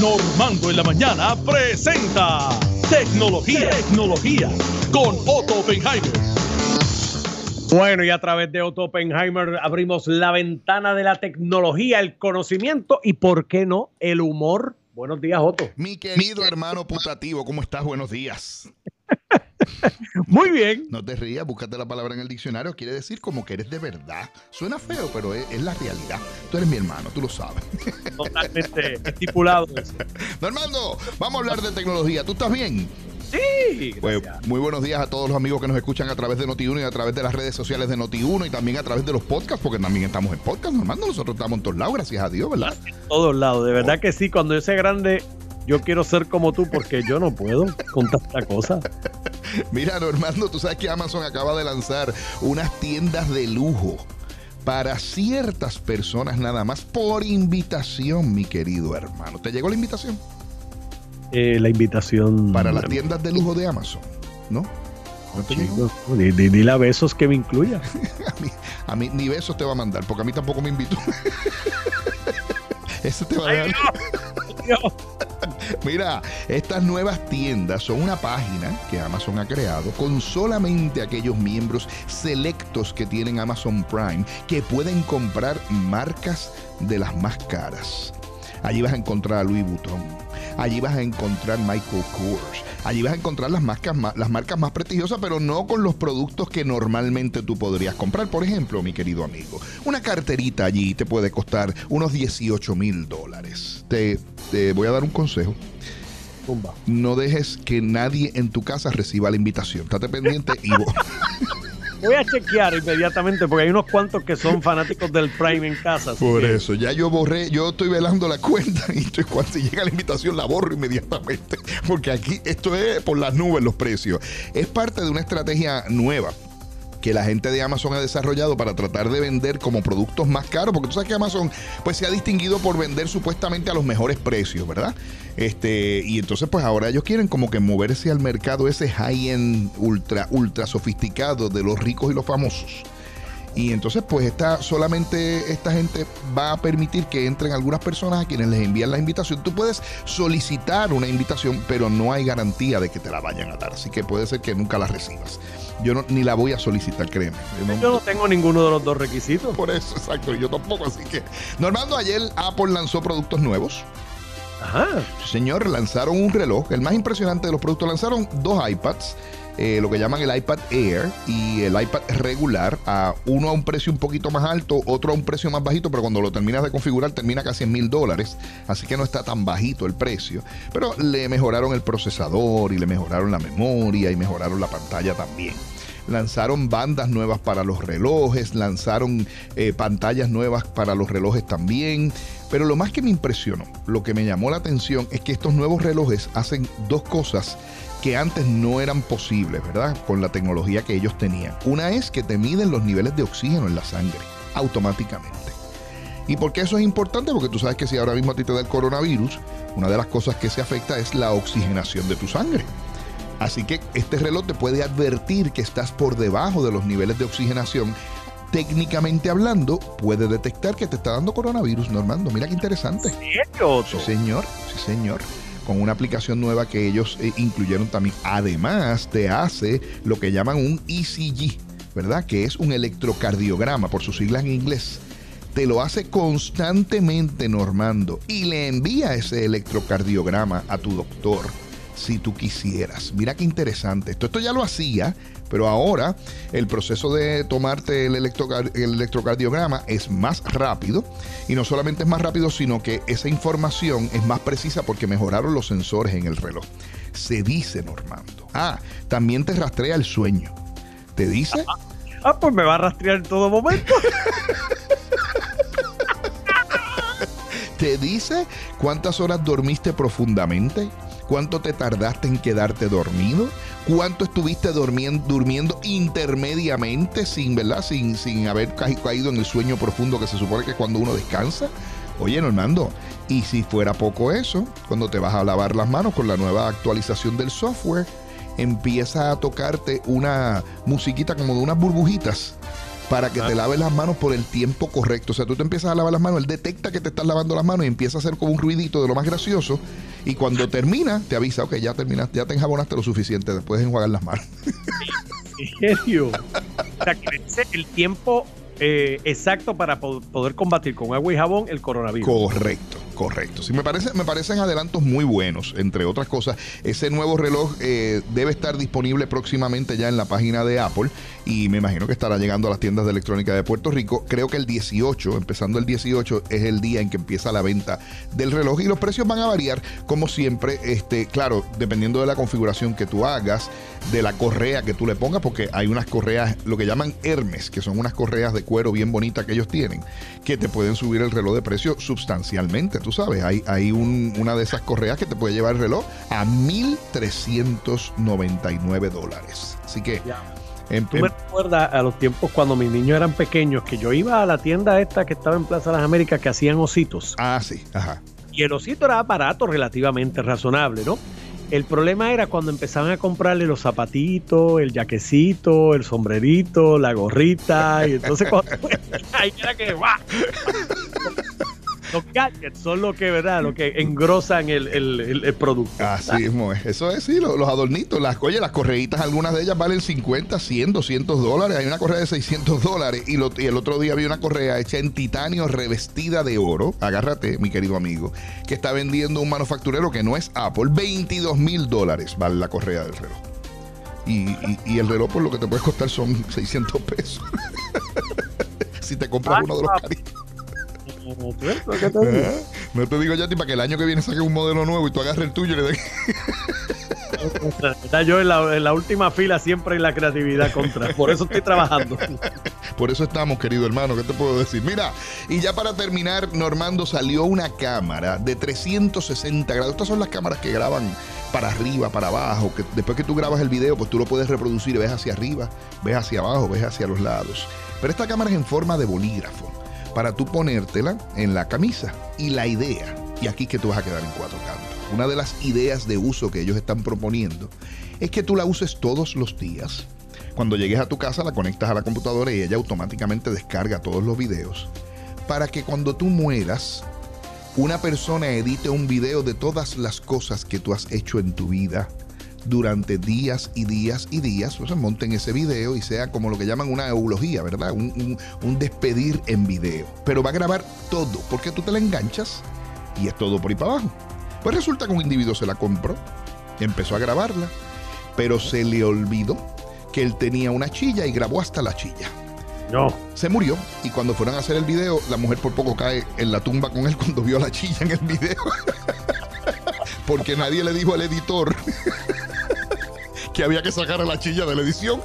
Normando en la mañana presenta Tecnología, Tecnología con Otto Oppenheimer. Bueno, y a través de Otto Oppenheimer abrimos la ventana de la tecnología, el conocimiento y, ¿por qué no, el humor? Buenos días, Otto. Mi querido hermano putativo, ¿cómo estás? Buenos días. Muy bien. No te rías, búscate la palabra en el diccionario. Quiere decir como que eres de verdad. Suena feo, pero es, es la realidad. Tú eres mi hermano, tú lo sabes. Totalmente estipulado. Normando, vamos a hablar de tecnología. ¿Tú estás bien? Sí. Pues, muy buenos días a todos los amigos que nos escuchan a través de Noti1 y a través de las redes sociales de Noti1 y también a través de los podcasts, porque también estamos en podcast, Normando. Nosotros estamos en todos lados, gracias a Dios, ¿verdad? todos lados. De verdad que sí, cuando yo sea grande, yo quiero ser como tú porque yo no puedo con tanta cosa. Mira, Normando, tú sabes que Amazon acaba de lanzar unas tiendas de lujo para ciertas personas nada más por invitación, mi querido hermano. ¿Te llegó la invitación? Eh, la invitación. Para las tiendas de lujo de Amazon, ¿no? ¿No te llegó? Chicos, di- di- Dile a besos que me incluya. A mí, a mí ni besos te va a mandar, porque a mí tampoco me invitó. Eso te va a dar. Mira, estas nuevas tiendas son una página que Amazon ha creado con solamente aquellos miembros selectos que tienen Amazon Prime que pueden comprar marcas de las más caras. Allí vas a encontrar a Louis Vuitton. Allí vas a encontrar Michael Kors. Allí vas a encontrar las marcas, más, las marcas más prestigiosas, pero no con los productos que normalmente tú podrías comprar. Por ejemplo, mi querido amigo, una carterita allí te puede costar unos 18 mil dólares. Te, te voy a dar un consejo. No dejes que nadie en tu casa reciba la invitación. Estate pendiente y vos- Voy a chequear inmediatamente porque hay unos cuantos que son fanáticos del Prime en casa. Por que- eso, ya yo borré, yo estoy velando la cuenta y estoy- cuando se llega la invitación la borro inmediatamente. Porque aquí esto es por las nubes los precios. Es parte de una estrategia nueva que la gente de Amazon ha desarrollado para tratar de vender como productos más caros, porque tú sabes que Amazon pues se ha distinguido por vender supuestamente a los mejores precios, ¿verdad? Este, y entonces pues ahora ellos quieren como que moverse al mercado ese high-end ultra ultra sofisticado de los ricos y los famosos. Y entonces, pues, esta, solamente esta gente va a permitir que entren algunas personas a quienes les envían la invitación. Tú puedes solicitar una invitación, pero no hay garantía de que te la vayan a dar. Así que puede ser que nunca la recibas. Yo no- ni la voy a solicitar, créeme. Yo no- Yo no tengo ninguno de los dos requisitos. por eso, exacto, yo tampoco. Así que, Normando, ayer Apple lanzó productos nuevos. Ajá. Señor, lanzaron un reloj. El más impresionante de los productos, lanzaron dos iPads. Eh, lo que llaman el iPad Air y el iPad regular, a uno a un precio un poquito más alto, otro a un precio más bajito, pero cuando lo terminas de configurar termina casi en mil dólares, así que no está tan bajito el precio. Pero le mejoraron el procesador y le mejoraron la memoria y mejoraron la pantalla también. Lanzaron bandas nuevas para los relojes, lanzaron eh, pantallas nuevas para los relojes también. Pero lo más que me impresionó, lo que me llamó la atención es que estos nuevos relojes hacen dos cosas que antes no eran posibles, ¿verdad? Con la tecnología que ellos tenían. Una es que te miden los niveles de oxígeno en la sangre automáticamente. ¿Y por qué eso es importante? Porque tú sabes que si ahora mismo a ti te da el coronavirus, una de las cosas que se afecta es la oxigenación de tu sangre. Así que este reloj te puede advertir que estás por debajo de los niveles de oxigenación. Técnicamente hablando, puede detectar que te está dando coronavirus, Normando. Mira qué interesante. ¿En serio, Otto? Sí, señor, sí, señor. Con una aplicación nueva que ellos eh, incluyeron también. Además, te hace lo que llaman un ECG, ¿verdad? Que es un electrocardiograma, por sus siglas en inglés. Te lo hace constantemente, Normando, y le envía ese electrocardiograma a tu doctor si tú quisieras. Mira qué interesante. Esto, esto ya lo hacía, pero ahora el proceso de tomarte el, electrocar- el electrocardiograma es más rápido. Y no solamente es más rápido, sino que esa información es más precisa porque mejoraron los sensores en el reloj. Se dice, Normando. Ah, también te rastrea el sueño. Te dice Ah, pues me va a rastrear en todo momento. te dice cuántas horas dormiste profundamente, cuánto te tardaste en quedarte dormido, cuánto estuviste durmiendo, durmiendo intermediamente sin, ¿verdad? Sin, sin haber ca- caído en el sueño profundo que se supone que es cuando uno descansa. Oye, Normando, y si fuera poco eso, cuando te vas a lavar las manos con la nueva actualización del software, empieza a tocarte una musiquita como de unas burbujitas para que te laves las manos por el tiempo correcto. O sea, tú te empiezas a lavar las manos, él detecta que te estás lavando las manos y empieza a hacer como un ruidito de lo más gracioso. Y cuando termina, te avisa, ok, ya terminaste, ya te enjabonaste lo suficiente, después de enjuagar las manos. ¿En serio? O sea, que el tiempo eh, exacto para poder combatir con agua y jabón el coronavirus. Correcto. Correcto. Sí, me, parece, me parecen adelantos muy buenos, entre otras cosas. Ese nuevo reloj eh, debe estar disponible próximamente ya en la página de Apple y me imagino que estará llegando a las tiendas de electrónica de Puerto Rico. Creo que el 18, empezando el 18, es el día en que empieza la venta del reloj y los precios van a variar como siempre. Este, claro, dependiendo de la configuración que tú hagas, de la correa que tú le pongas, porque hay unas correas, lo que llaman Hermes, que son unas correas de cuero bien bonitas que ellos tienen, que te pueden subir el reloj de precio sustancialmente tú sabes, hay, hay una de esas correas que te puede llevar el reloj a 1.399 dólares. Así que... En, Tú me recuerdas a los tiempos cuando mis niños eran pequeños, que yo iba a la tienda esta que estaba en Plaza de las Américas que hacían ositos. Ah, sí, ajá. Y el osito era barato, relativamente razonable, ¿no? El problema era cuando empezaban a comprarle los zapatitos, el jaquecito, el sombrerito, la gorrita, y entonces cuando, ahí era que los gadgets son lo que, ¿verdad? Lo que engrosan el, el, producto. Así mismo es. Eso es, sí, los, adornitos, las, oye, las correitas, algunas de ellas valen 50, 100, 200 dólares. Hay una correa de 600 dólares y, y el otro día vi una correa hecha en titanio revestida de oro. Agárrate, mi querido amigo, que está vendiendo un manufacturero que no es Apple. 22 mil dólares vale la correa del reloj. Y, y, el reloj por lo que te puede costar son 600 pesos. si te compras uno de los caritos. No te digo ya, para que el año que viene saque un modelo nuevo y tú agarres el tuyo y le des. Está yo en la, última fila siempre en la creatividad contra. Por eso estoy trabajando. Por eso estamos, querido hermano. ¿Qué te puedo decir? Mira, y ya para terminar, Normando salió una cámara de 360 grados. Estas son las cámaras que graban para arriba, para abajo. Que después que tú grabas el video, pues tú lo puedes reproducir ves hacia arriba, ves hacia abajo, ves hacia los lados. Pero esta cámara es en forma de bolígrafo para tú ponértela en la camisa. Y la idea, y aquí que tú vas a quedar en cuatro cantos, una de las ideas de uso que ellos están proponiendo es que tú la uses todos los días. Cuando llegues a tu casa la conectas a la computadora y ella automáticamente descarga todos los videos para que cuando tú mueras una persona edite un video de todas las cosas que tú has hecho en tu vida durante días y días y días, pues monten ese video y sea como lo que llaman una eulogía, ¿verdad? Un, despedir en video. Pero va a grabar todo, porque tú te la enganchas y es todo por ahí para abajo. Pues resulta que un individuo se la compró, empezó a grabarla, pero se le olvidó que él tenía una chilla y grabó hasta la chilla. No. Se murió y cuando fueron a hacer el video, la mujer por poco cae en la tumba con él cuando vio la chilla en el video. Porque nadie le dijo al editor que había que sacar a la chilla de la edición.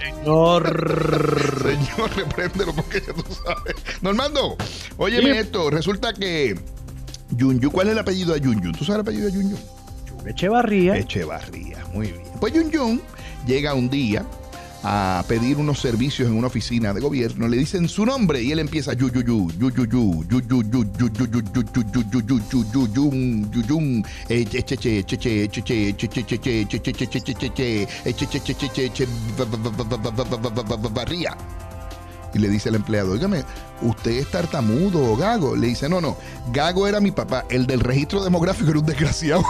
Señor. Señor, repréndelo porque ya tú sabes. Normando, óyeme esto. Resulta que Yunyu, ¿cuál es el apellido de Yunyu? ¿Tú sabes el apellido de Yunyu? Echevarría. Echevarría, muy bien. Pues Yun llega un día a pedir unos servicios en una oficina de gobierno, le dicen su nombre y él empieza yu yu yu yu yu yu yu yu yu yu yu yu yu y le dice el empleado, oígame, ¿usted es tartamudo o gago? Le dice, no, no, gago era mi papá, el del registro demográfico era un desgraciado.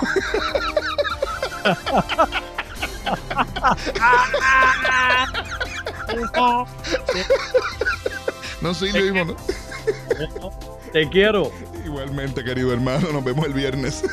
no soy lo mismo, ¿no? Te quiero. Igualmente, querido hermano, nos vemos el viernes.